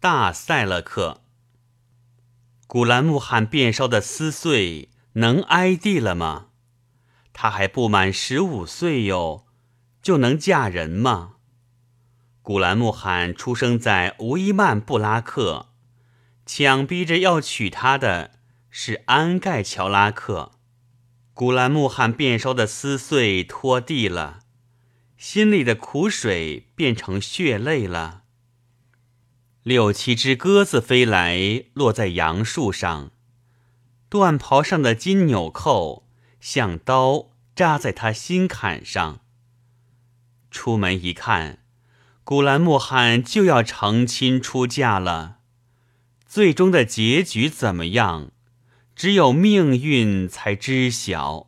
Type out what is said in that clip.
大塞勒克。古兰木罕变烧的撕碎能挨地了吗？他还不满十五岁哟，就能嫁人吗？古兰木罕出生在吴伊曼布拉克，强逼着要娶她的是安盖乔拉克。古兰木罕变烧的撕碎拖地了，心里的苦水变成血泪了。六七只鸽子飞来，落在杨树上，缎袍上的金纽扣。像刀扎在他心坎上。出门一看，古兰木罕就要成亲出嫁了。最终的结局怎么样？只有命运才知晓。